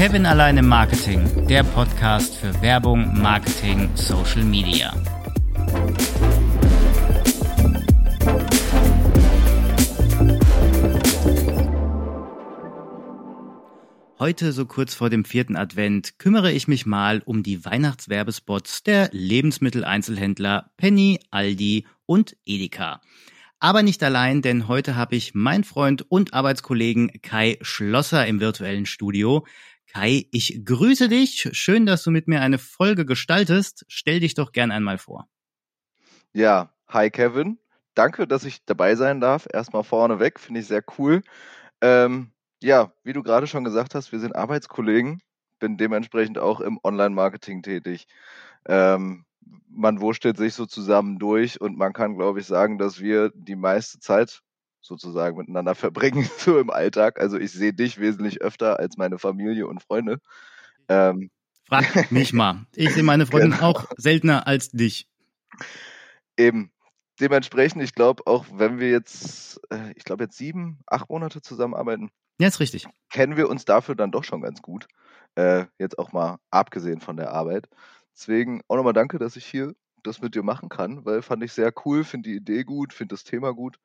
Kevin allein im Marketing, der Podcast für Werbung, Marketing, Social Media. Heute, so kurz vor dem vierten Advent, kümmere ich mich mal um die Weihnachtswerbespots der Lebensmitteleinzelhändler Penny, Aldi und Edeka. Aber nicht allein, denn heute habe ich meinen Freund und Arbeitskollegen Kai Schlosser im virtuellen Studio. Kai, ich grüße dich. Schön, dass du mit mir eine Folge gestaltest. Stell dich doch gern einmal vor. Ja, hi Kevin. Danke, dass ich dabei sein darf. Erstmal vorneweg, finde ich sehr cool. Ähm, ja, wie du gerade schon gesagt hast, wir sind Arbeitskollegen, bin dementsprechend auch im Online-Marketing tätig. Ähm, man wurschtelt sich so zusammen durch und man kann, glaube ich, sagen, dass wir die meiste Zeit sozusagen miteinander verbringen, so im Alltag. Also ich sehe dich wesentlich öfter als meine Familie und Freunde. Ähm. Frag mich mal. Ich sehe meine Freundin genau. auch seltener als dich. Eben. Dementsprechend, ich glaube, auch wenn wir jetzt, äh, ich glaube, jetzt sieben, acht Monate zusammenarbeiten, ja, ist richtig. Kennen wir uns dafür dann doch schon ganz gut. Äh, jetzt auch mal abgesehen von der Arbeit. Deswegen auch nochmal danke, dass ich hier das mit dir machen kann, weil fand ich sehr cool, finde die Idee gut, finde das Thema gut.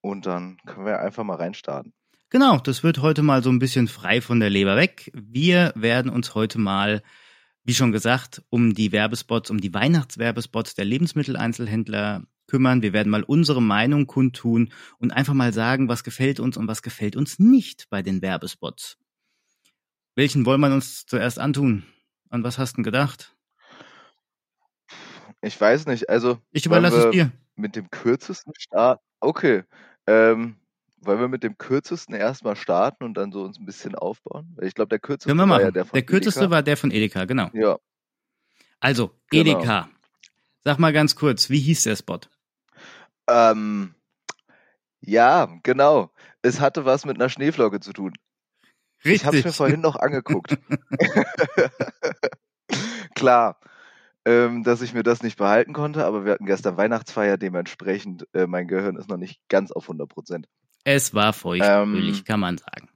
Und dann können wir einfach mal reinstarten. Genau, das wird heute mal so ein bisschen frei von der Leber weg. Wir werden uns heute mal, wie schon gesagt, um die Werbespots, um die Weihnachtswerbespots der Lebensmitteleinzelhändler kümmern. Wir werden mal unsere Meinung kundtun und einfach mal sagen, was gefällt uns und was gefällt uns nicht bei den Werbespots. Welchen wollen wir uns zuerst antun? An was hast du gedacht? Ich weiß nicht. Also ich überlasse es dir. Mit dem kürzesten Start. Okay. Ähm, wollen wir mit dem kürzesten erstmal starten und dann so uns ein bisschen aufbauen? Ich glaube, der kürzeste war ja der von Der kürzeste Edeka. war der von Edeka, genau. Ja. Also, genau. Edeka. Sag mal ganz kurz, wie hieß der Spot? Ähm, ja, genau. Es hatte was mit einer Schneeflocke zu tun. Richtig. Ich habe es mir vorhin noch angeguckt. Klar, ähm, dass ich mir das nicht behalten konnte, aber wir hatten gestern Weihnachtsfeier, dementsprechend äh, mein Gehirn ist noch nicht ganz auf 100 Prozent. Es war feuchtfröhlich, ähm, kann man sagen.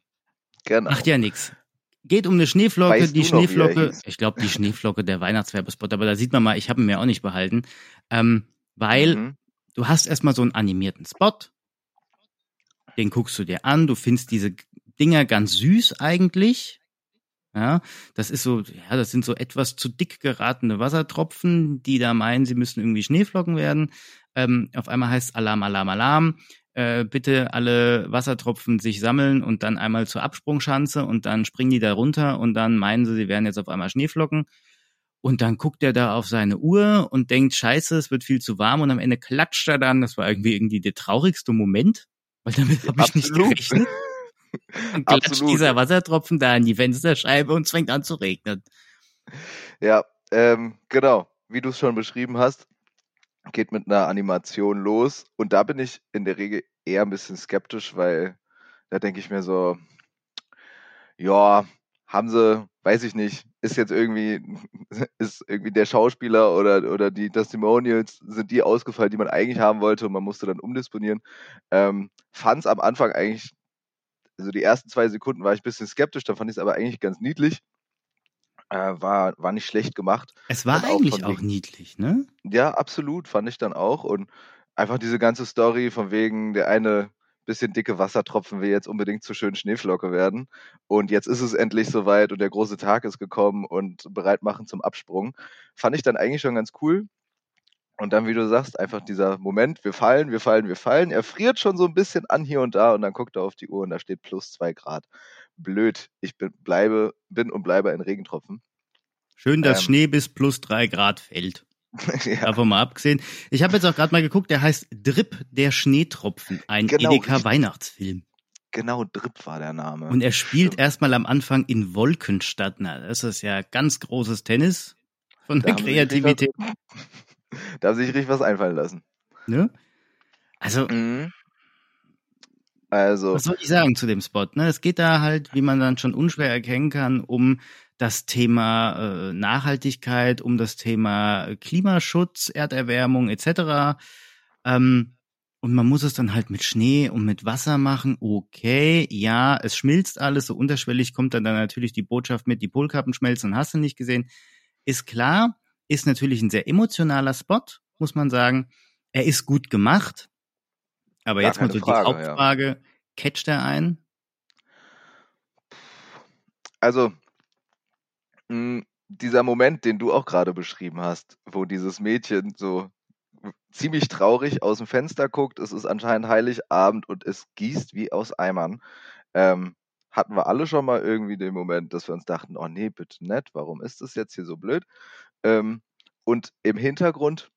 Genau. Macht ja nichts. Geht um eine Schneeflocke, weißt die Schneeflocke, ich glaube die Schneeflocke der Weihnachtswerbespot, aber da sieht man mal, ich habe ihn mir auch nicht behalten, ähm, weil mhm du hast erstmal so einen animierten Spot, den guckst du dir an, du findest diese Dinger ganz süß eigentlich. Ja, das ist so, ja, das sind so etwas zu dick geratene Wassertropfen, die da meinen, sie müssen irgendwie Schneeflocken werden. Ähm, auf einmal heißt Alarm, Alarm, Alarm. Äh, bitte alle Wassertropfen sich sammeln und dann einmal zur Absprungschanze und dann springen die da runter und dann meinen sie, sie werden jetzt auf einmal Schneeflocken. Und dann guckt er da auf seine Uhr und denkt, scheiße, es wird viel zu warm und am Ende klatscht er dann. Das war irgendwie irgendwie der traurigste Moment, weil damit habe ich nicht gerechnet. Und klatscht dieser Wassertropfen da in die Fensterscheibe und es fängt an zu regnen. Ja, ähm, genau. Wie du es schon beschrieben hast, geht mit einer Animation los. Und da bin ich in der Regel eher ein bisschen skeptisch, weil da denke ich mir so, ja, haben sie, weiß ich nicht, ist jetzt irgendwie, ist irgendwie der Schauspieler oder, oder die Testimonials, sind die ausgefallen, die man eigentlich haben wollte und man musste dann umdisponieren. Ähm, fand es am Anfang eigentlich, also die ersten zwei Sekunden war ich ein bisschen skeptisch, dann fand ich es aber eigentlich ganz niedlich. Äh, war, war nicht schlecht gemacht. Es war eigentlich auch, auch niedlich, ne? Ja, absolut, fand ich dann auch. Und einfach diese ganze Story von wegen, der eine bisschen dicke Wassertropfen will jetzt unbedingt zu schön Schneeflocke werden. Und jetzt ist es endlich soweit und der große Tag ist gekommen und bereit machen zum Absprung. Fand ich dann eigentlich schon ganz cool. Und dann, wie du sagst, einfach dieser Moment, wir fallen, wir fallen, wir fallen. Er friert schon so ein bisschen an hier und da und dann guckt er auf die Uhr und da steht plus zwei Grad. Blöd. Ich bin, bleibe, bin und bleibe ein Regentropfen. Schön, dass ähm, Schnee bis plus drei Grad fällt. ja. Davon mal abgesehen. Ich habe jetzt auch gerade mal geguckt, der heißt Drip der Schneetropfen, ein genau, Edeka Weihnachtsfilm. Genau, Drip war der Name. Und er spielt erstmal am Anfang in Wolkenstadt. Na, das ist ja ganz großes Tennis von der Kreativität. da haben sich richtig was einfallen lassen. Ne? Also, mhm. also, was soll ich sagen zu dem Spot? Ne? Es geht da halt, wie man dann schon unschwer erkennen kann, um das Thema äh, Nachhaltigkeit, um das Thema Klimaschutz, Erderwärmung etc. Ähm, und man muss es dann halt mit Schnee und mit Wasser machen. Okay, ja, es schmilzt alles, so unterschwellig kommt dann, dann natürlich die Botschaft mit, die Polkappen schmelzen, hast du nicht gesehen. Ist klar, ist natürlich ein sehr emotionaler Spot, muss man sagen. Er ist gut gemacht. Aber Gar jetzt mal so Frage, die Hauptfrage, ja. catcht er ein? Also, mh, hm, dieser Moment, den du auch gerade beschrieben hast, wo dieses Mädchen so ziemlich traurig aus dem Fenster guckt. Es ist anscheinend Heiligabend und es gießt wie aus Eimern. Ähm, hatten wir alle schon mal irgendwie den Moment, dass wir uns dachten, oh nee, bitte nett, warum ist das jetzt hier so blöd? Ähm, und im Hintergrund,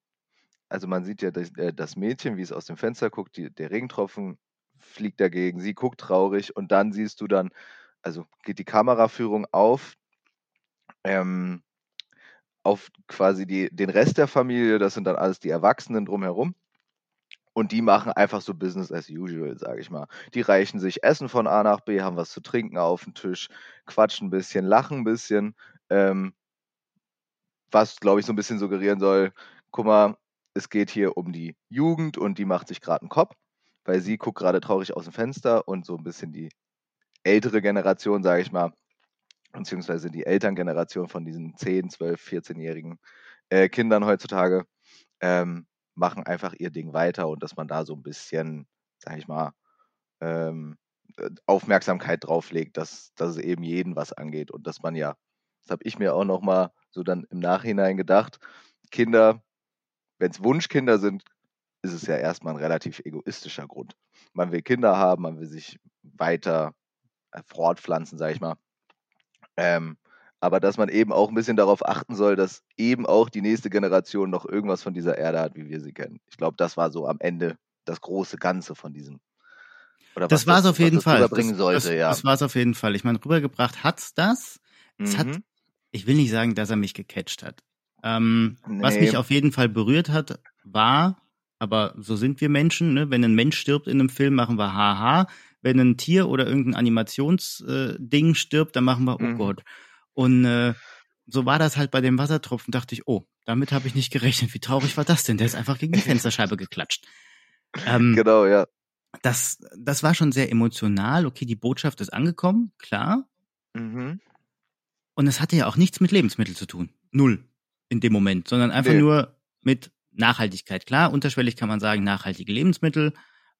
also man sieht ja das, äh, das Mädchen, wie es aus dem Fenster guckt, die, der Regentropfen fliegt dagegen, sie guckt traurig und dann siehst du dann, also geht die Kameraführung auf, ähm, auf quasi die, den Rest der Familie, das sind dann alles die Erwachsenen drumherum. Und die machen einfach so Business as usual, sage ich mal. Die reichen sich Essen von A nach B, haben was zu trinken auf dem Tisch, quatschen ein bisschen, lachen ein bisschen. Ähm, was, glaube ich, so ein bisschen suggerieren soll, guck mal, es geht hier um die Jugend und die macht sich gerade einen Kopf, weil sie guckt gerade traurig aus dem Fenster und so ein bisschen die ältere Generation, sage ich mal, beziehungsweise die Elterngeneration von diesen 10, 12, 14-jährigen äh, Kindern heutzutage, ähm, machen einfach ihr Ding weiter und dass man da so ein bisschen, sag ich mal, ähm, äh, Aufmerksamkeit drauflegt, dass, dass es eben jeden was angeht und dass man ja, das habe ich mir auch nochmal so dann im Nachhinein gedacht, Kinder, wenn es Wunschkinder sind, ist es ja erstmal ein relativ egoistischer Grund. Man will Kinder haben, man will sich weiter äh, fortpflanzen, sag ich mal. Ähm, aber dass man eben auch ein bisschen darauf achten soll, dass eben auch die nächste Generation noch irgendwas von dieser Erde hat, wie wir sie kennen. Ich glaube, das war so am Ende das große Ganze von diesem. Oder das war es auf jeden Fall. Das, das, ja. das war es auf jeden Fall. Ich meine, rübergebracht hat's das. Es mhm. hat, ich will nicht sagen, dass er mich gecatcht hat. Ähm, nee. Was mich auf jeden Fall berührt hat, war, aber so sind wir Menschen, ne? wenn ein Mensch stirbt in einem Film, machen wir haha wenn ein Tier oder irgendein Animationsding äh, stirbt, dann machen wir, oh mhm. Gott. Und äh, so war das halt bei dem Wassertropfen, dachte ich, oh, damit habe ich nicht gerechnet. Wie traurig war das denn? Der ist einfach gegen die Fensterscheibe geklatscht. Ähm, genau, ja. Das, das war schon sehr emotional. Okay, die Botschaft ist angekommen, klar. Mhm. Und es hatte ja auch nichts mit Lebensmitteln zu tun. Null in dem Moment, sondern einfach nee. nur mit Nachhaltigkeit. Klar, unterschwellig kann man sagen, nachhaltige Lebensmittel.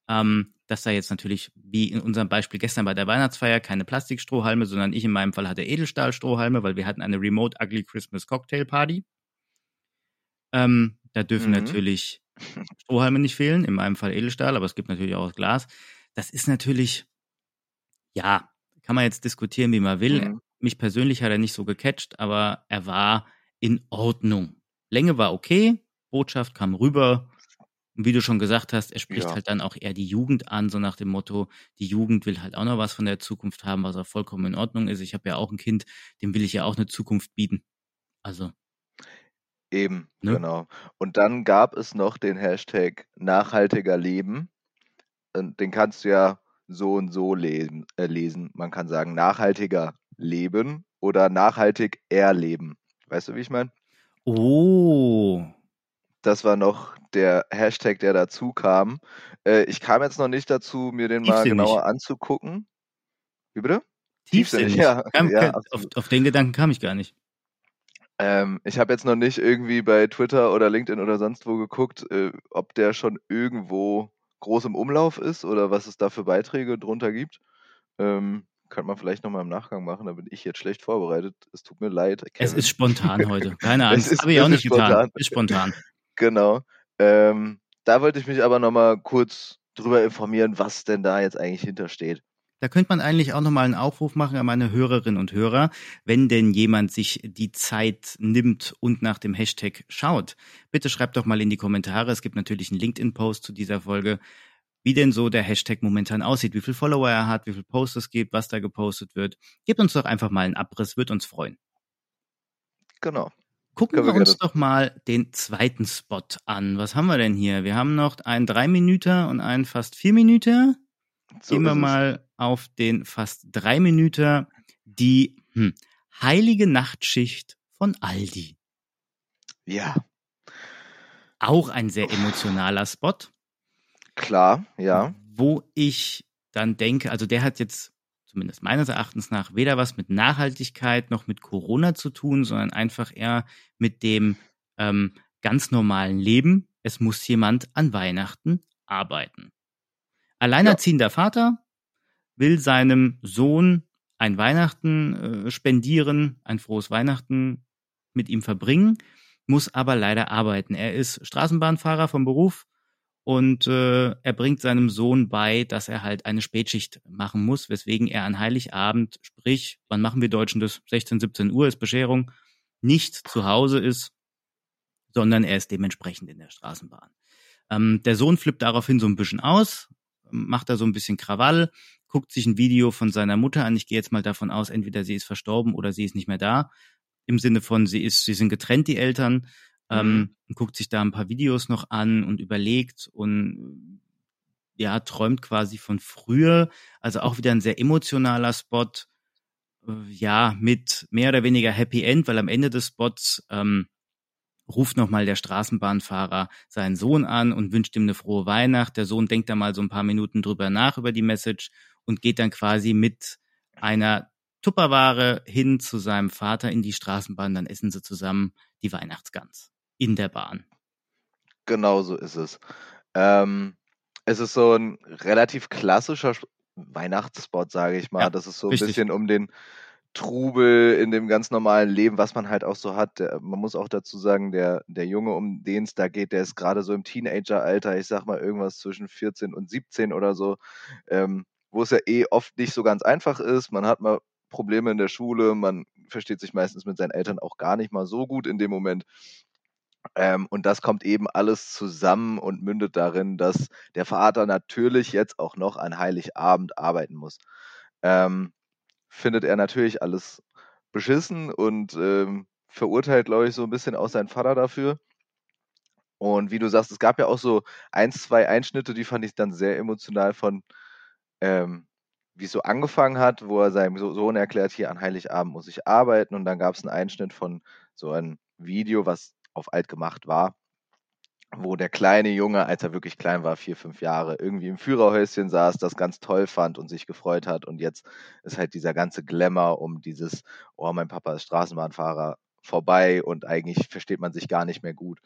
Ähm, dass da jetzt natürlich, wie in unserem Beispiel gestern bei der Weihnachtsfeier, keine Plastikstrohhalme, sondern ich in meinem Fall hatte Edelstahlstrohhalme, weil wir hatten eine Remote Ugly Christmas Cocktail Party. Ähm, da dürfen mhm. natürlich Strohhalme nicht fehlen, in meinem Fall Edelstahl, aber es gibt natürlich auch Glas. Das ist natürlich, ja, kann man jetzt diskutieren, wie man will. Mhm. Mich persönlich hat er nicht so gecatcht, aber er war in Ordnung. Länge war okay, Botschaft kam rüber, und wie du schon gesagt hast, er spricht ja. halt dann auch eher die Jugend an, so nach dem Motto, die Jugend will halt auch noch was von der Zukunft haben, was auch vollkommen in Ordnung ist. Ich habe ja auch ein Kind, dem will ich ja auch eine Zukunft bieten. Also. Eben, ne? genau. Und dann gab es noch den Hashtag nachhaltiger Leben. Den kannst du ja so und so lesen. Äh, lesen. Man kann sagen nachhaltiger leben oder nachhaltig erleben. Weißt du, wie ich meine? Oh, das war noch der Hashtag, der dazu kam. Äh, ich kam jetzt noch nicht dazu, mir den mal genauer anzugucken. Wie bitte? Tiefsinnig. Ja, kam, ja auf, auf, den Gedanken kam ich gar nicht. Ähm, ich habe jetzt noch nicht irgendwie bei Twitter oder LinkedIn oder sonst wo geguckt, äh, ob der schon irgendwo groß im Umlauf ist oder was es da für Beiträge drunter gibt. Ähm, könnte man vielleicht nochmal im Nachgang machen, da bin ich jetzt schlecht vorbereitet. Es tut mir leid. Kevin. Es ist spontan heute. Keine Angst. Habe ich auch nicht spontan. getan. Ist spontan. Genau. Ähm, da wollte ich mich aber nochmal kurz drüber informieren, was denn da jetzt eigentlich hintersteht. Da könnte man eigentlich auch nochmal einen Aufruf machen an meine Hörerinnen und Hörer, wenn denn jemand sich die Zeit nimmt und nach dem Hashtag schaut. Bitte schreibt doch mal in die Kommentare. Es gibt natürlich einen LinkedIn-Post zu dieser Folge, wie denn so der Hashtag momentan aussieht, wie viele Follower er hat, wie viele Posts es gibt, was da gepostet wird. Gebt uns doch einfach mal einen Abriss, wird uns freuen. Genau. Gucken wir, wir uns doch mal den zweiten Spot an. Was haben wir denn hier? Wir haben noch einen drei Minuten und einen fast vier Minuten. So Gehen wir mal auf den fast drei Minuten. Die hm, heilige Nachtschicht von Aldi. Ja. Auch ein sehr emotionaler Spot. Klar, ja. Wo ich dann denke, also der hat jetzt zumindest meines Erachtens nach weder was mit Nachhaltigkeit noch mit Corona zu tun, sondern einfach eher mit dem ähm, ganz normalen Leben. Es muss jemand an Weihnachten arbeiten. Alleinerziehender ja. Vater will seinem Sohn ein Weihnachten äh, spendieren, ein frohes Weihnachten mit ihm verbringen, muss aber leider arbeiten. Er ist Straßenbahnfahrer vom Beruf und äh, er bringt seinem Sohn bei, dass er halt eine Spätschicht machen muss, weswegen er an Heiligabend, sprich, wann machen wir Deutschen das? 16, 17 Uhr ist Bescherung, nicht zu Hause ist, sondern er ist dementsprechend in der Straßenbahn. Ähm, der Sohn flippt daraufhin so ein bisschen aus, macht da so ein bisschen Krawall, guckt sich ein Video von seiner Mutter an. Ich gehe jetzt mal davon aus, entweder sie ist verstorben oder sie ist nicht mehr da. Im Sinne von, sie ist, sie sind getrennt, die Eltern. Ähm, mhm. guckt sich da ein paar Videos noch an und überlegt und ja, träumt quasi von früher. Also auch wieder ein sehr emotionaler Spot. Äh, ja, mit mehr oder weniger Happy End, weil am Ende des Spots ähm, ruft nochmal der Straßenbahnfahrer seinen Sohn an und wünscht ihm eine frohe Weihnacht. Der Sohn denkt da mal so ein paar Minuten drüber nach über die Message und geht dann quasi mit einer Tupperware hin zu seinem Vater in die Straßenbahn. Dann essen sie zusammen die Weihnachtsgans in der Bahn. Genau so ist es. Ähm, es ist so ein relativ klassischer Weihnachtsspot, sage ich mal. Ja, das ist so ein richtig. bisschen um den Trubel in dem ganz normalen Leben, was man halt auch so hat. Der, man muss auch dazu sagen, der, der Junge, um den es da geht, der ist gerade so im Teenageralter, ich sag mal irgendwas zwischen 14 und 17 oder so, ähm, wo es ja eh oft nicht so ganz einfach ist. Man hat mal Probleme in der Schule, man versteht sich meistens mit seinen Eltern auch gar nicht mal so gut in dem Moment. Ähm, und das kommt eben alles zusammen und mündet darin, dass der Vater natürlich jetzt auch noch an Heiligabend arbeiten muss. Ähm, findet er natürlich alles beschissen und ähm, verurteilt, glaube ich, so ein bisschen auch seinen Vater dafür. Und wie du sagst, es gab ja auch so ein, zwei Einschnitte, die fand ich dann sehr emotional von, ähm, wie es so angefangen hat, wo er seinem Sohn erklärt, hier an Heiligabend muss ich arbeiten. Und dann gab es einen Einschnitt von so einem Video, was auf alt gemacht war, wo der kleine Junge, als er wirklich klein war, vier, fünf Jahre, irgendwie im Führerhäuschen saß, das ganz toll fand und sich gefreut hat. Und jetzt ist halt dieser ganze Glamour um dieses, oh, mein Papa ist Straßenbahnfahrer, vorbei und eigentlich versteht man sich gar nicht mehr gut.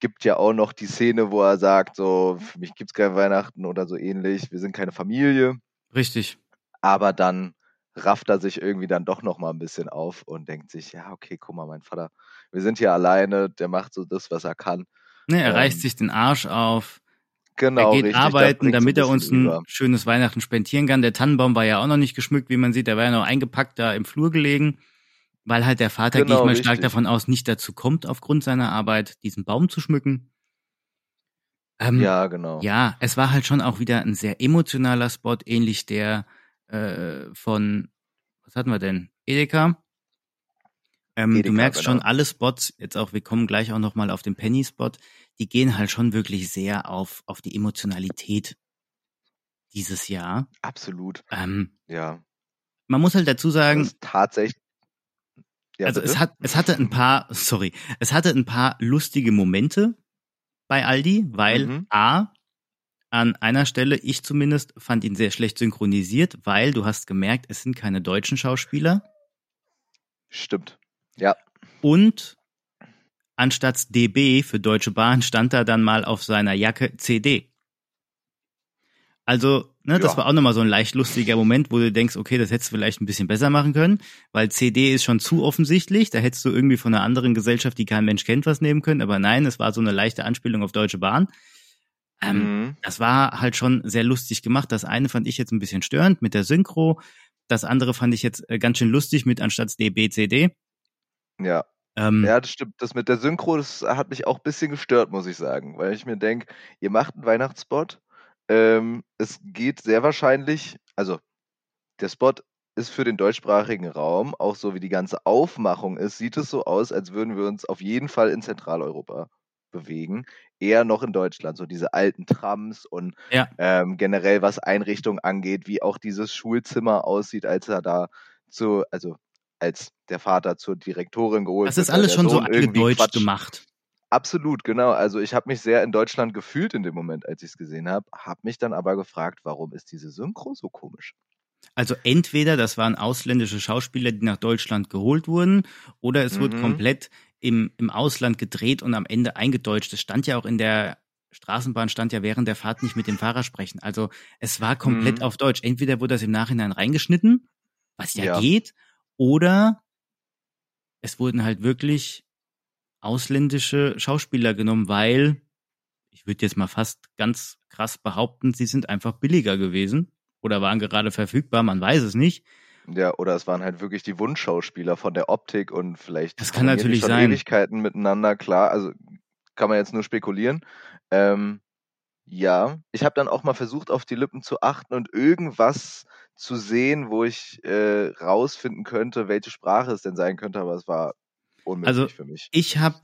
Gibt ja auch noch die Szene, wo er sagt, so, für mich gibt es kein Weihnachten oder so ähnlich, wir sind keine Familie. Richtig. Aber dann rafft er sich irgendwie dann doch noch mal ein bisschen auf und denkt sich, ja, okay, guck mal, mein Vater, wir sind hier alleine, der macht so das, was er kann. Ne, er ähm, reißt sich den Arsch auf. Genau, er geht richtig, arbeiten, damit er uns ein über. schönes Weihnachten spendieren kann. Der Tannenbaum war ja auch noch nicht geschmückt, wie man sieht. Der war ja noch eingepackt da im Flur gelegen, weil halt der Vater, genau, gehe ich mal richtig. stark davon aus, nicht dazu kommt, aufgrund seiner Arbeit, diesen Baum zu schmücken. Ähm, ja, genau. Ja, es war halt schon auch wieder ein sehr emotionaler Spot, ähnlich der äh, von, was hatten wir denn? Edeka. Ähm, Edeka, du merkst genau. schon, alle Spots, jetzt auch, wir kommen gleich auch nochmal auf den Penny-Spot, die gehen halt schon wirklich sehr auf, auf die Emotionalität dieses Jahr. Absolut. Ähm, ja. Man muss halt dazu sagen. tatsächlich. Ja, also es hat, es hatte ein paar, sorry, es hatte ein paar lustige Momente bei Aldi, weil mhm. A, an einer Stelle, ich zumindest, fand ihn sehr schlecht synchronisiert, weil du hast gemerkt, es sind keine deutschen Schauspieler. Stimmt. Ja. Und anstatt DB für Deutsche Bahn stand da dann mal auf seiner Jacke CD. Also, ne, ja. das war auch nochmal so ein leicht lustiger Moment, wo du denkst, okay, das hättest du vielleicht ein bisschen besser machen können, weil CD ist schon zu offensichtlich. Da hättest du irgendwie von einer anderen Gesellschaft, die kein Mensch kennt, was nehmen können. Aber nein, es war so eine leichte Anspielung auf Deutsche Bahn. Ähm, mhm. Das war halt schon sehr lustig gemacht. Das eine fand ich jetzt ein bisschen störend mit der Synchro. Das andere fand ich jetzt äh, ganz schön lustig mit anstatt DB, CD. Ja. Ähm, ja, das stimmt. Das mit der Synchro, das hat mich auch ein bisschen gestört, muss ich sagen. Weil ich mir denke, ihr macht einen Weihnachtsspot. Ähm, es geht sehr wahrscheinlich, also der Spot ist für den deutschsprachigen Raum, auch so wie die ganze Aufmachung ist, sieht es so aus, als würden wir uns auf jeden Fall in Zentraleuropa bewegen, eher noch in Deutschland. So diese alten Trams und ja. ähm, generell was Einrichtungen angeht, wie auch dieses Schulzimmer aussieht, als er da zu, also als der Vater zur Direktorin geholt Das ist alles schon so angedeutscht gemacht. Absolut, genau. Also ich habe mich sehr in Deutschland gefühlt in dem Moment, als ich es gesehen habe, habe mich dann aber gefragt, warum ist diese Synchro so komisch? Also entweder das waren ausländische Schauspieler, die nach Deutschland geholt wurden, oder es mhm. wird komplett im, im Ausland gedreht und am Ende eingedeutscht. Es stand ja auch in der Straßenbahn, stand ja während der Fahrt nicht mit dem Fahrer sprechen. Also es war komplett mhm. auf Deutsch. Entweder wurde das im Nachhinein reingeschnitten, was ja, ja. geht, oder es wurden halt wirklich ausländische Schauspieler genommen, weil ich würde jetzt mal fast ganz krass behaupten, sie sind einfach billiger gewesen oder waren gerade verfügbar, man weiß es nicht. Ja, oder es waren halt wirklich die Wunschschauspieler von der Optik und vielleicht das kann natürlich schon sein. Ewigkeiten miteinander, klar, also kann man jetzt nur spekulieren. Ähm, ja, ich habe dann auch mal versucht, auf die Lippen zu achten und irgendwas zu sehen, wo ich äh, rausfinden könnte, welche Sprache es denn sein könnte, aber es war unmöglich also, für mich. Ich habe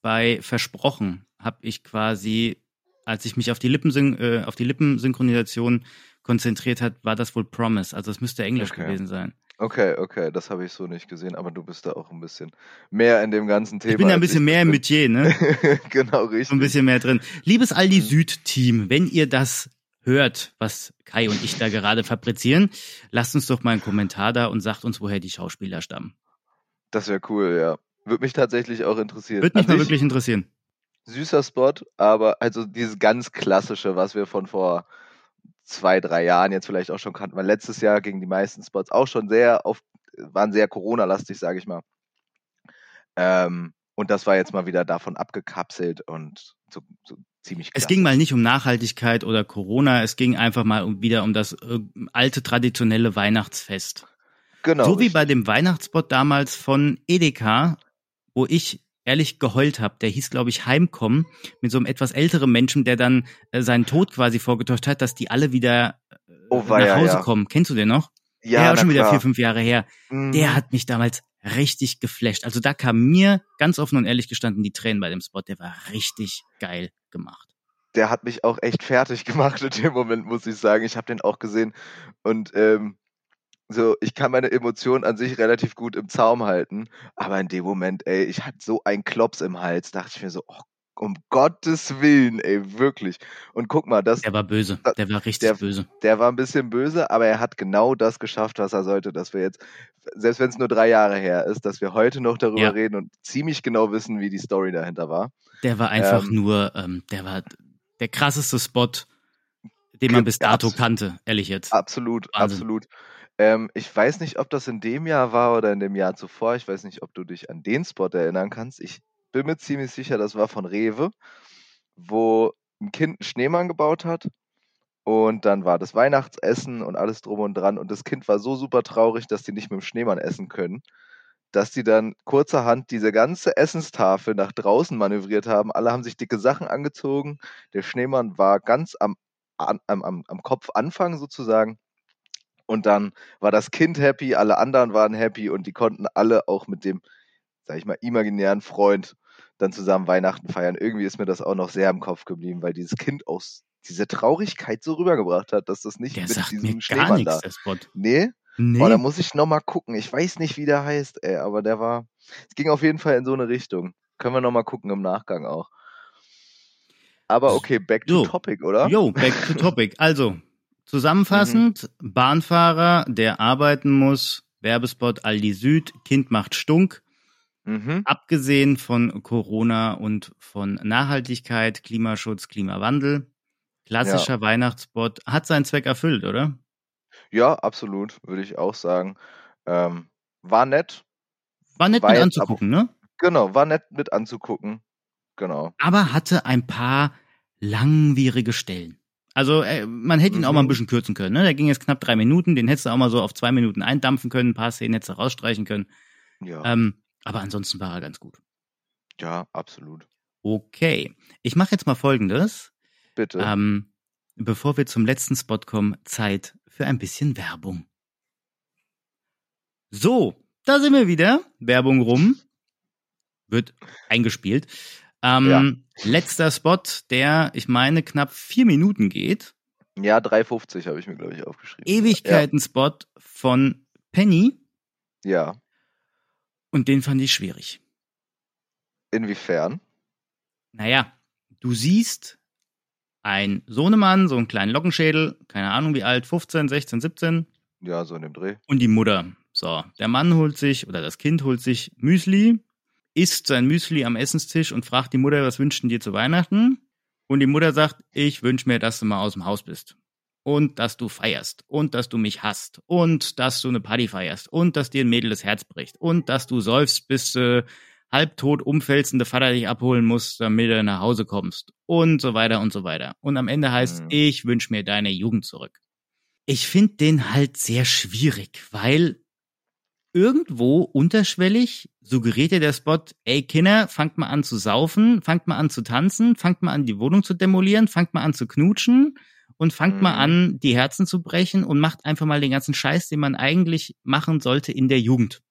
bei Versprochen, habe ich quasi, als ich mich auf die, Lippen, äh, auf die Lippensynchronisation konzentriert hat, war das wohl Promise. Also es müsste Englisch okay. gewesen sein. Okay, okay, das habe ich so nicht gesehen, aber du bist da auch ein bisschen mehr in dem ganzen Thema. Ich bin da ein bisschen mehr im Metier, ne? genau, richtig. Ein bisschen mehr drin. Liebes Aldi mhm. Süd-Team, wenn ihr das hört, was Kai und ich da gerade fabrizieren, lasst uns doch mal einen Kommentar da und sagt uns, woher die Schauspieler stammen. Das wäre cool, ja. Würde mich tatsächlich auch interessieren. Würde mich mal wirklich interessieren. Süßer Spot, aber also dieses ganz klassische, was wir von vor zwei, drei Jahren jetzt vielleicht auch schon kannten, weil letztes Jahr gingen die meisten Spots auch schon sehr auf, waren sehr Corona-lastig, sage ich mal. Ähm, und das war jetzt mal wieder davon abgekapselt und so, so ziemlich klasse. Es ging mal nicht um Nachhaltigkeit oder Corona, es ging einfach mal um, wieder um das äh, alte traditionelle Weihnachtsfest. Genau. So wie bei dem Weihnachtsspot damals von Edeka, wo ich ehrlich geheult habe. Der hieß, glaube ich, Heimkommen, mit so einem etwas älteren Menschen, der dann äh, seinen Tod quasi vorgetäuscht hat, dass die alle wieder äh, oh, nach ja, Hause ja. kommen. Kennst du den noch? Ja, der auch schon wieder vier, fünf Jahre her. Mhm. Der hat mich damals richtig geflasht. Also da kam mir ganz offen und ehrlich gestanden die Tränen bei dem Spot. Der war richtig geil gemacht. Der hat mich auch echt fertig gemacht in dem Moment, muss ich sagen. Ich habe den auch gesehen und ähm, so, ich kann meine Emotionen an sich relativ gut im Zaum halten, aber in dem Moment, ey, ich hatte so einen Klops im Hals, dachte ich mir so, oh, um Gottes Willen, ey, wirklich. Und guck mal, das. Der war böse, der war richtig der, böse. Der war ein bisschen böse, aber er hat genau das geschafft, was er sollte, dass wir jetzt, selbst wenn es nur drei Jahre her ist, dass wir heute noch darüber ja. reden und ziemlich genau wissen, wie die Story dahinter war. Der war einfach ähm, nur, ähm, der war der krasseste Spot, den man bis dato kannte, ehrlich jetzt. Absolut, Wahnsinn. absolut. Ähm, ich weiß nicht, ob das in dem Jahr war oder in dem Jahr zuvor. Ich weiß nicht, ob du dich an den Spot erinnern kannst. Ich bin mir ziemlich sicher, das war von Rewe, wo ein Kind einen Schneemann gebaut hat. Und dann war das Weihnachtsessen und alles drum und dran. Und das Kind war so super traurig, dass die nicht mit dem Schneemann essen können, dass die dann kurzerhand diese ganze Essenstafel nach draußen manövriert haben. Alle haben sich dicke Sachen angezogen. Der Schneemann war ganz am, am, am, am Kopfanfang sozusagen. Und dann war das Kind happy, alle anderen waren happy und die konnten alle auch mit dem, sag ich mal, imaginären Freund dann zusammen Weihnachten feiern. Irgendwie ist mir das auch noch sehr im Kopf geblieben, weil dieses Kind aus diese Traurigkeit so rübergebracht hat, dass das nicht der mit diesem der Spot. Nee? Nee. Boah, da muss ich nochmal gucken. Ich weiß nicht, wie der heißt, ey, aber der war. Es ging auf jeden Fall in so eine Richtung. Können wir nochmal gucken im Nachgang auch. Aber okay, back to so. topic, oder? Jo, back to topic. Also, Zusammenfassend, mhm. Bahnfahrer, der arbeiten muss, Werbespot Aldi Süd, Kind macht Stunk. Mhm. Abgesehen von Corona und von Nachhaltigkeit, Klimaschutz, Klimawandel. Klassischer ja. Weihnachtsspot hat seinen Zweck erfüllt, oder? Ja, absolut, würde ich auch sagen. Ähm, war nett. War nett war mit anzugucken, ab, ne? Genau, war nett mit anzugucken. Genau. Aber hatte ein paar langwierige Stellen. Also äh, man hätte ihn mhm. auch mal ein mhm. bisschen kürzen können. Ne? Der ging jetzt knapp drei Minuten, den hättest du auch mal so auf zwei Minuten eindampfen können, ein paar Szenen hättest du rausstreichen können. Ja. Ähm, aber ansonsten war er ganz gut. Ja, absolut. Okay. Ich mache jetzt mal folgendes. Bitte. Ähm, bevor wir zum letzten Spot kommen, Zeit für ein bisschen Werbung. So, da sind wir wieder. Werbung rum. Wird eingespielt. Ähm, ja. Letzter Spot, der, ich meine, knapp vier Minuten geht. Ja, 3,50 habe ich mir, glaube ich, aufgeschrieben. Ewigkeiten-Spot ja. von Penny. Ja. Und den fand ich schwierig. Inwiefern? Naja, du siehst ein Sohnemann, so einen kleinen Lockenschädel, keine Ahnung wie alt, 15, 16, 17. Ja, so in dem Dreh. Und die Mutter. So, der Mann holt sich oder das Kind holt sich Müsli, isst sein Müsli am Essenstisch und fragt die Mutter, was wünschen dir zu Weihnachten? Und die Mutter sagt, ich wünsche mir, dass du mal aus dem Haus bist. Und dass du feierst. Und dass du mich hasst. Und dass du eine Party feierst. Und dass dir ein Mädel das Herz bricht. Und dass du säufst, bis du halbtot umfällst und der Vater dich abholen muss, damit du nach Hause kommst. Und so weiter und so weiter. Und am Ende heißt, mhm. ich wünsche mir deine Jugend zurück. Ich finde den halt sehr schwierig, weil irgendwo unterschwellig suggeriert dir der Spot, ey Kinder, fangt mal an zu saufen, fangt mal an zu tanzen, fangt mal an die Wohnung zu demolieren, fangt mal an zu knutschen und fangt mhm. mal an, die Herzen zu brechen und macht einfach mal den ganzen Scheiß, den man eigentlich machen sollte in der Jugend.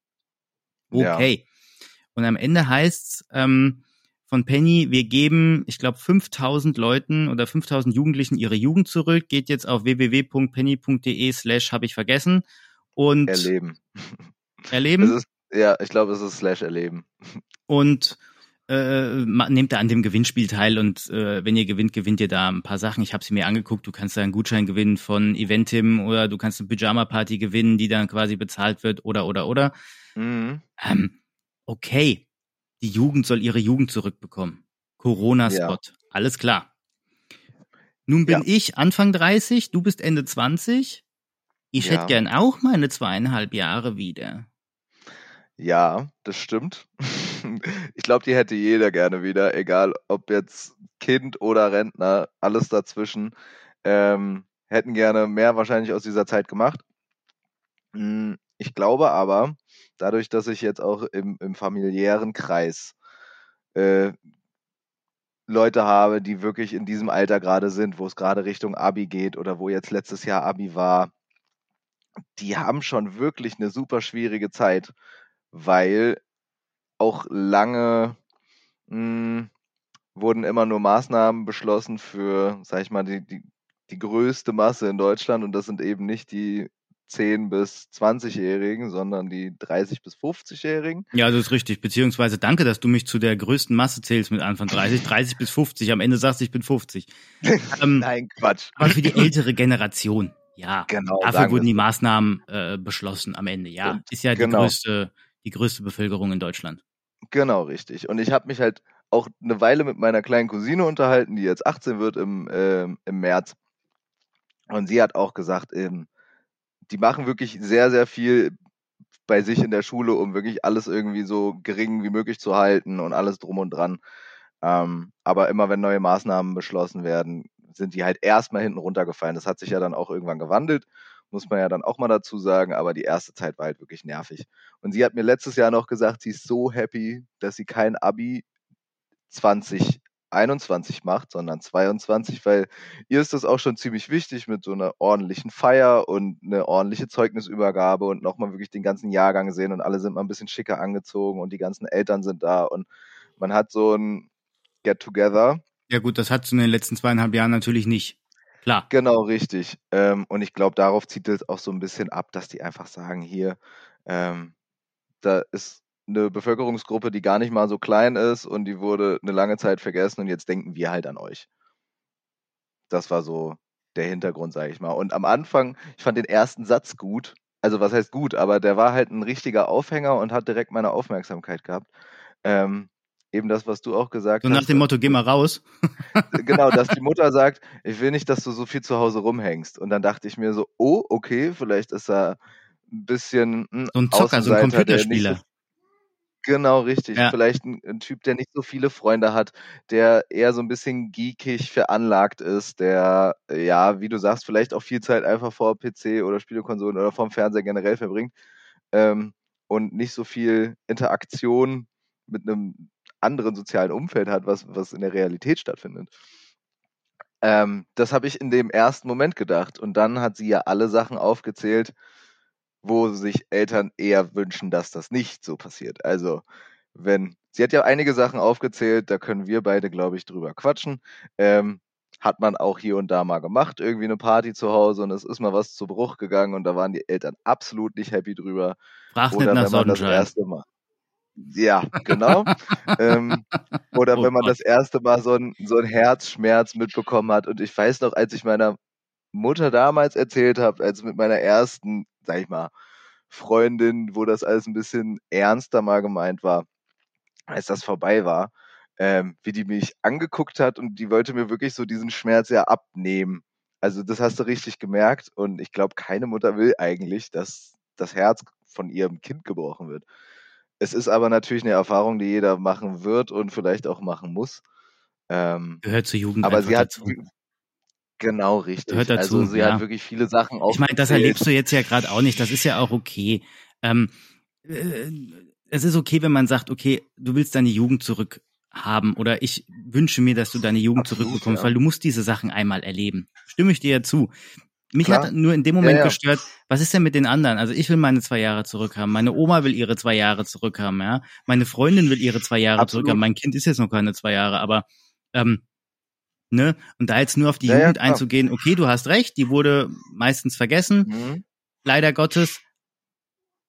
Okay. Ja. Und am Ende heißt's ähm, von Penny, wir geben, ich glaube, 5000 Leuten oder 5000 Jugendlichen ihre Jugend zurück. Geht jetzt auf www.penny.de slash habe ich vergessen und erleben. Erleben? Ist, ja, ich glaube, es ist slash erleben. Und äh, nehmt da an dem Gewinnspiel teil und äh, wenn ihr gewinnt, gewinnt ihr da ein paar Sachen. Ich habe sie mir angeguckt. Du kannst da einen Gutschein gewinnen von Eventim oder du kannst eine Pyjama-Party gewinnen, die dann quasi bezahlt wird oder oder oder. Mhm. Ähm, okay, die Jugend soll ihre Jugend zurückbekommen. Corona-Spot, ja. alles klar. Nun bin ja. ich Anfang 30, du bist Ende 20. Ich ja. hätte gern auch meine zweieinhalb Jahre wieder. Ja, das stimmt. ich glaube, die hätte jeder gerne wieder, egal ob jetzt Kind oder Rentner, alles dazwischen. Ähm, hätten gerne mehr wahrscheinlich aus dieser Zeit gemacht. Hm, ich glaube aber, dadurch, dass ich jetzt auch im, im familiären Kreis äh, Leute habe, die wirklich in diesem Alter gerade sind, wo es gerade Richtung Abi geht oder wo jetzt letztes Jahr Abi war, die haben schon wirklich eine super schwierige Zeit, weil auch lange mh, hm, wurden immer nur Maßnahmen beschlossen für, sag ich mal, die, die, die größte Masse in Deutschland und das sind eben nicht die 10 bis 20-Jährigen, sondern die 30 bis 50-Jährigen. Ja, das ist richtig. Beziehungsweise danke, dass du mich zu der größten Masse zählst mit Anfang 30, 30 bis 50. Am Ende sagst du, ich bin 50. Ähm, Nein, Quatsch. Aber für die ältere Generation. Ja, genau, dafür wurden die Maßnahmen äh, beschlossen am Ende. Ja, ist ja die genau. größte, die größte Bevölkerung in Deutschland. Genau, richtig. Und ich habe mich halt auch eine Weile mit meiner kleinen Cousine unterhalten, die jetzt 18 wird im, äh, im März. Und sie hat auch gesagt, ähm, die machen wirklich sehr, sehr viel bei sich in der Schule, um wirklich alles irgendwie so gering wie möglich zu halten und alles drum und dran. Ähm, aber immer wenn neue Maßnahmen beschlossen werden, sind die halt erstmal hinten runtergefallen. Das hat sich ja dann auch irgendwann gewandelt, muss man ja dann auch mal dazu sagen, aber die erste Zeit war halt wirklich nervig. Und sie hat mir letztes Jahr noch gesagt, sie ist so happy, dass sie kein Abi 2021 macht, sondern 22, weil ihr ist das auch schon ziemlich wichtig mit so einer ordentlichen Feier und eine ordentliche Zeugnisübergabe und nochmal wirklich den ganzen Jahrgang sehen und alle sind mal ein bisschen schicker angezogen und die ganzen Eltern sind da und man hat so ein Get-Together ja gut, das hat es in den letzten zweieinhalb Jahren natürlich nicht. Klar. Genau, richtig. Ähm, und ich glaube, darauf zieht es auch so ein bisschen ab, dass die einfach sagen, hier, ähm, da ist eine Bevölkerungsgruppe, die gar nicht mal so klein ist und die wurde eine lange Zeit vergessen und jetzt denken wir halt an euch. Das war so der Hintergrund, sage ich mal. Und am Anfang, ich fand den ersten Satz gut. Also was heißt gut, aber der war halt ein richtiger Aufhänger und hat direkt meine Aufmerksamkeit gehabt. Ähm, eben das, was du auch gesagt so hast. nach dem Motto, geh mal raus. genau, dass die Mutter sagt, ich will nicht, dass du so viel zu Hause rumhängst. Und dann dachte ich mir so, oh, okay, vielleicht ist er ein bisschen ein so ein Zocker, so ein Computerspieler. So, genau, richtig. Ja. Vielleicht ein, ein, Typ, der nicht so viele Freunde hat, der eher so ein bisschen geekig veranlagt ist, der, ja, wie du sagst, vielleicht auch viel Zeit einfach vor PC oder Spielekonsolen oder vorm Fernseher generell verbringt. Ähm, und nicht so viel Interaktion mit einem anderen sozialen Umfeld hat, was, was in der Realität stattfindet. Ähm, das habe ich in dem ersten Moment gedacht. Und dann hat sie ja alle Sachen aufgezählt, wo sich Eltern eher wünschen, dass das nicht so passiert. Also, wenn, sie hat ja einige Sachen aufgezählt, da können wir beide, glaube ich, drüber quatschen. Ähm, hat man auch hier und da mal gemacht, irgendwie eine Party zu Hause und es ist mal was zu Bruch gegangen und da waren die Eltern absolut nicht happy drüber. Frag nicht nach Sonnenschein. Das erste Mal. Ja, genau. ähm, oder oh wenn man Gott. das erste Mal so ein, so ein Herzschmerz mitbekommen hat. Und ich weiß noch, als ich meiner Mutter damals erzählt habe, als mit meiner ersten, sag ich mal, Freundin, wo das alles ein bisschen ernster mal gemeint war, als das vorbei war, ähm, wie die mich angeguckt hat und die wollte mir wirklich so diesen Schmerz ja abnehmen. Also das hast du richtig gemerkt und ich glaube, keine Mutter will eigentlich, dass das Herz von ihrem Kind gebrochen wird. Es ist aber natürlich eine Erfahrung, die jeder machen wird und vielleicht auch machen muss. Ähm, Gehört zur Jugend. Aber sie hat dazu. genau richtig. Gehört dazu, also sie ja. hat wirklich viele Sachen auch. Ich meine, das erlebst du jetzt ja gerade auch nicht. Das ist ja auch okay. Ähm, äh, es ist okay, wenn man sagt, okay, du willst deine Jugend zurück haben oder ich wünsche mir, dass du deine Jugend Absolut, zurückbekommst, ja. weil du musst diese Sachen einmal erleben. Stimme ich dir ja zu. Mich Klar. hat nur in dem Moment ja, ja. gestört, was ist denn mit den anderen? Also ich will meine zwei Jahre zurückhaben, meine Oma will ihre zwei Jahre zurückhaben, ja. Meine Freundin will ihre zwei Jahre Absolut. zurückhaben. Mein Kind ist jetzt noch keine zwei Jahre, aber ähm, ne? Und da jetzt nur auf die ja, Jugend einzugehen, okay, du hast recht, die wurde meistens vergessen, mhm. leider Gottes.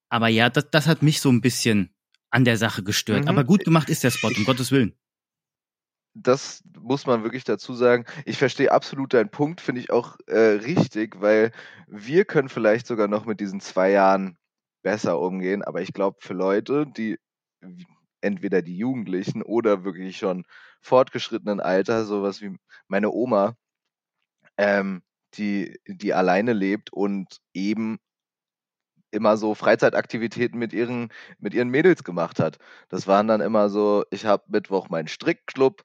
Aber ja, das, das hat mich so ein bisschen an der Sache gestört. Mhm. Aber gut gemacht ist der Spot, um Gottes Willen. Das muss man wirklich dazu sagen. Ich verstehe absolut deinen Punkt, finde ich auch äh, richtig, weil wir können vielleicht sogar noch mit diesen zwei Jahren besser umgehen, aber ich glaube, für Leute, die entweder die Jugendlichen oder wirklich schon fortgeschrittenen Alter, sowas wie meine Oma, ähm, die, die alleine lebt und eben immer so Freizeitaktivitäten mit ihren, mit ihren Mädels gemacht hat. Das waren dann immer so, ich habe Mittwoch meinen Strickclub,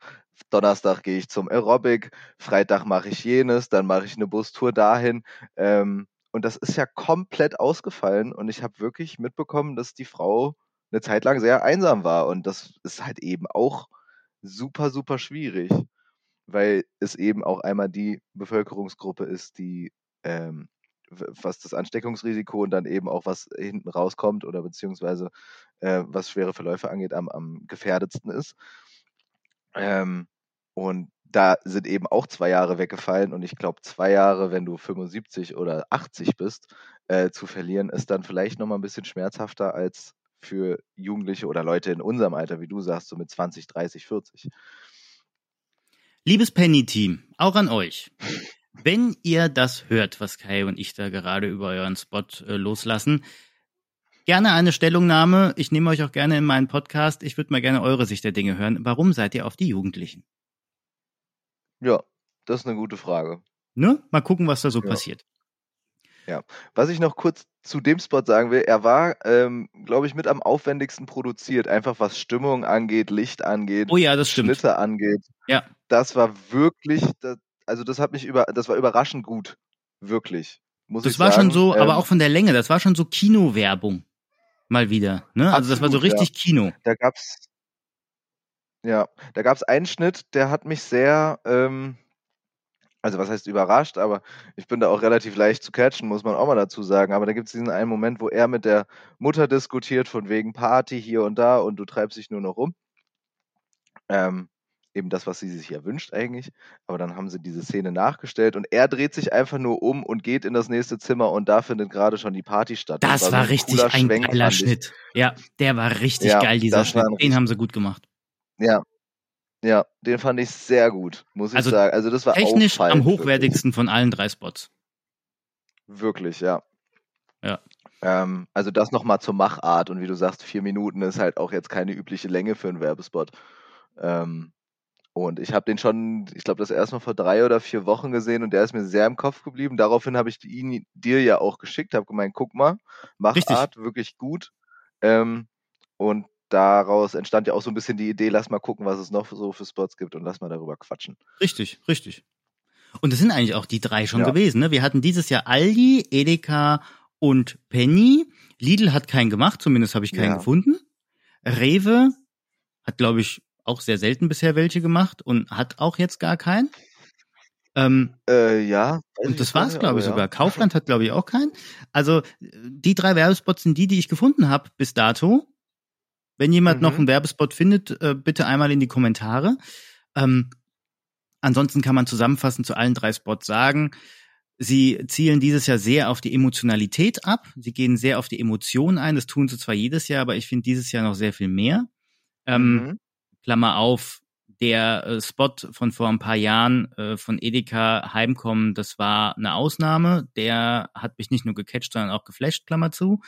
Donnerstag gehe ich zum Aerobic, Freitag mache ich jenes, dann mache ich eine Bustour dahin. Ähm, und das ist ja komplett ausgefallen und ich habe wirklich mitbekommen, dass die Frau eine Zeit lang sehr einsam war und das ist halt eben auch super, super schwierig, weil es eben auch einmal die Bevölkerungsgruppe ist, die ähm, was das Ansteckungsrisiko und dann eben auch was hinten rauskommt oder beziehungsweise äh, was schwere Verläufe angeht, am, am gefährdetsten ist. Ähm, und da sind eben auch zwei Jahre weggefallen und ich glaube, zwei Jahre, wenn du 75 oder 80 bist, äh, zu verlieren, ist dann vielleicht nochmal ein bisschen schmerzhafter als für Jugendliche oder Leute in unserem Alter, wie du sagst, so mit 20, 30, 40. Liebes Penny-Team, auch an euch. Wenn ihr das hört, was Kai und ich da gerade über euren Spot äh, loslassen, gerne eine Stellungnahme. Ich nehme euch auch gerne in meinen Podcast. Ich würde mal gerne eure Sicht der Dinge hören. Warum seid ihr auf die Jugendlichen? Ja, das ist eine gute Frage. Ne? Mal gucken, was da so ja. passiert. Ja, was ich noch kurz zu dem Spot sagen will, er war, ähm, glaube ich, mit am aufwendigsten produziert, einfach was Stimmung angeht, Licht angeht, oh ja, das stimmt. Schnitte angeht. Ja. Das war wirklich, das, also das hat mich über, das war überraschend gut. Wirklich. Muss das ich war sagen. schon so, ähm, aber auch von der Länge, das war schon so Kinowerbung. Mal wieder. Ne? Also absolut, das war so richtig ja. Kino. Da gab's, ja, da gab's einen Schnitt, der hat mich sehr, ähm, also was heißt überrascht, aber ich bin da auch relativ leicht zu catchen, muss man auch mal dazu sagen. Aber da gibt es diesen einen Moment, wo er mit der Mutter diskutiert, von wegen Party hier und da und du treibst dich nur noch um. Ähm, eben das, was sie sich ja wünscht eigentlich. Aber dann haben sie diese Szene nachgestellt und er dreht sich einfach nur um und geht in das nächste Zimmer und da findet gerade schon die Party statt. Das, das war, so richtig ein Schwenk, geiler Schnitt. Ja, der war richtig ja, geil, dieser Schnitt. Den haben sie gut gemacht. Ja. Ja, den fand ich sehr gut, muss also ich sagen. Also das war technisch am hochwertigsten wirklich. von allen drei Spots. Wirklich, ja. Ja. Ähm, also das nochmal zur Machart und wie du sagst, vier Minuten ist halt auch jetzt keine übliche Länge für einen Werbespot. Ähm, und ich habe den schon, ich glaube, das erste Mal vor drei oder vier Wochen gesehen und der ist mir sehr im Kopf geblieben. Daraufhin habe ich ihn dir ja auch geschickt, habe gemeint, guck mal, Machart, Richtig. wirklich gut. Ähm, und daraus entstand ja auch so ein bisschen die Idee, lass mal gucken, was es noch so für Spots gibt und lass mal darüber quatschen. Richtig, richtig. Und das sind eigentlich auch die drei schon ja. gewesen. Ne? Wir hatten dieses Jahr Aldi, Edeka und Penny. Lidl hat keinen gemacht, zumindest habe ich keinen ja. gefunden. Rewe hat, glaube ich, auch sehr selten bisher welche gemacht und hat auch jetzt gar keinen. Ähm, äh, ja. Und das war's, glaube ich, ja. sogar. Kaufland hat, glaube ich, auch keinen. Also die drei Werbespots sind die, die ich gefunden habe bis dato. Wenn jemand mhm. noch einen Werbespot findet, äh, bitte einmal in die Kommentare. Ähm, ansonsten kann man zusammenfassend zu allen drei Spots sagen, Sie zielen dieses Jahr sehr auf die Emotionalität ab. Sie gehen sehr auf die Emotionen ein. Das tun sie zwar jedes Jahr, aber ich finde dieses Jahr noch sehr viel mehr. Ähm, mhm. Klammer auf, der äh, Spot von vor ein paar Jahren äh, von Edeka Heimkommen, das war eine Ausnahme. Der hat mich nicht nur gecatcht, sondern auch geflasht, Klammer zu.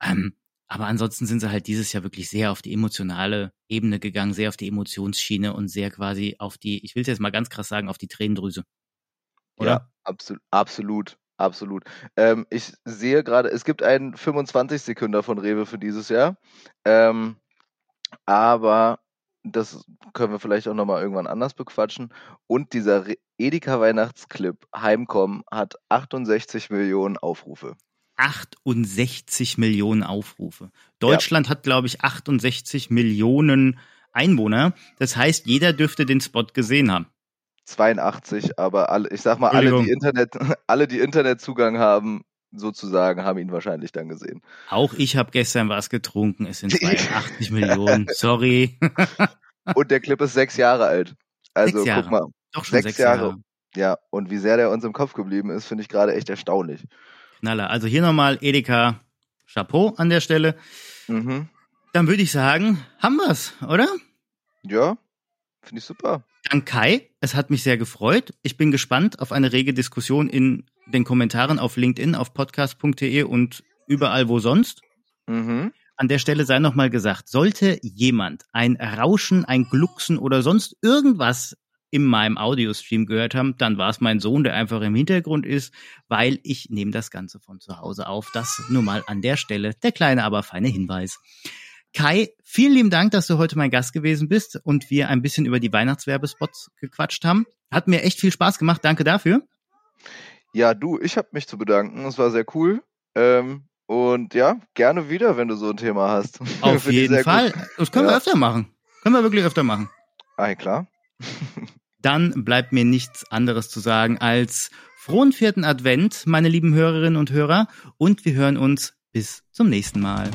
Ähm, aber ansonsten sind sie halt dieses Jahr wirklich sehr auf die emotionale Ebene gegangen, sehr auf die Emotionsschiene und sehr quasi auf die, ich will es jetzt mal ganz krass sagen, auf die Tränendrüse. Oder? Ja, absolut, absolut, absolut. Ähm, ich sehe gerade, es gibt einen 25 Sekunder von Rewe für dieses Jahr. Ähm, aber das können wir vielleicht auch nochmal irgendwann anders bequatschen. Und dieser Edeka Weihnachtsclip Heimkommen hat 68 Millionen Aufrufe. 68 Millionen Aufrufe. Deutschland ja. hat, glaube ich, 68 Millionen Einwohner. Das heißt, jeder dürfte den Spot gesehen haben. 82, aber alle, ich sag mal, alle, die Internet, alle, die Internetzugang haben, sozusagen, haben ihn wahrscheinlich dann gesehen. Auch ich habe gestern was getrunken. Es sind 82 Millionen. Sorry. und der Clip ist sechs Jahre alt. Also guck mal. Doch schon sechs, sechs Jahre. Jahre. Ja, und wie sehr der uns im Kopf geblieben ist, finde ich gerade echt erstaunlich. Knaller. Also hier nochmal Edeka Chapeau an der Stelle. Mhm. Dann würde ich sagen, haben wir's, oder? Ja, finde ich super. Dank Kai. Es hat mich sehr gefreut. Ich bin gespannt auf eine rege Diskussion in den Kommentaren auf LinkedIn, auf podcast.de und überall wo sonst. Mhm. An der Stelle sei nochmal gesagt, sollte jemand ein Rauschen, ein Glucksen oder sonst irgendwas in meinem Audiostream gehört haben, dann war es mein Sohn, der einfach im Hintergrund ist, weil ich nehme das Ganze von zu Hause auf. Das nur mal an der Stelle der kleine, aber feine Hinweis. Kai, vielen lieben Dank, dass du heute mein Gast gewesen bist und wir ein bisschen über die Weihnachtswerbespots gequatscht haben. Hat mir echt viel Spaß gemacht. Danke dafür. Ja, du, ich habe mich zu bedanken. Es war sehr cool. Ähm, und ja, gerne wieder, wenn du so ein Thema hast. Auf jeden Fall. Gut. Das können ja. wir öfter machen. Können wir wirklich öfter machen. Ah, klar. Dann bleibt mir nichts anderes zu sagen als frohen vierten Advent, meine lieben Hörerinnen und Hörer. Und wir hören uns bis zum nächsten Mal.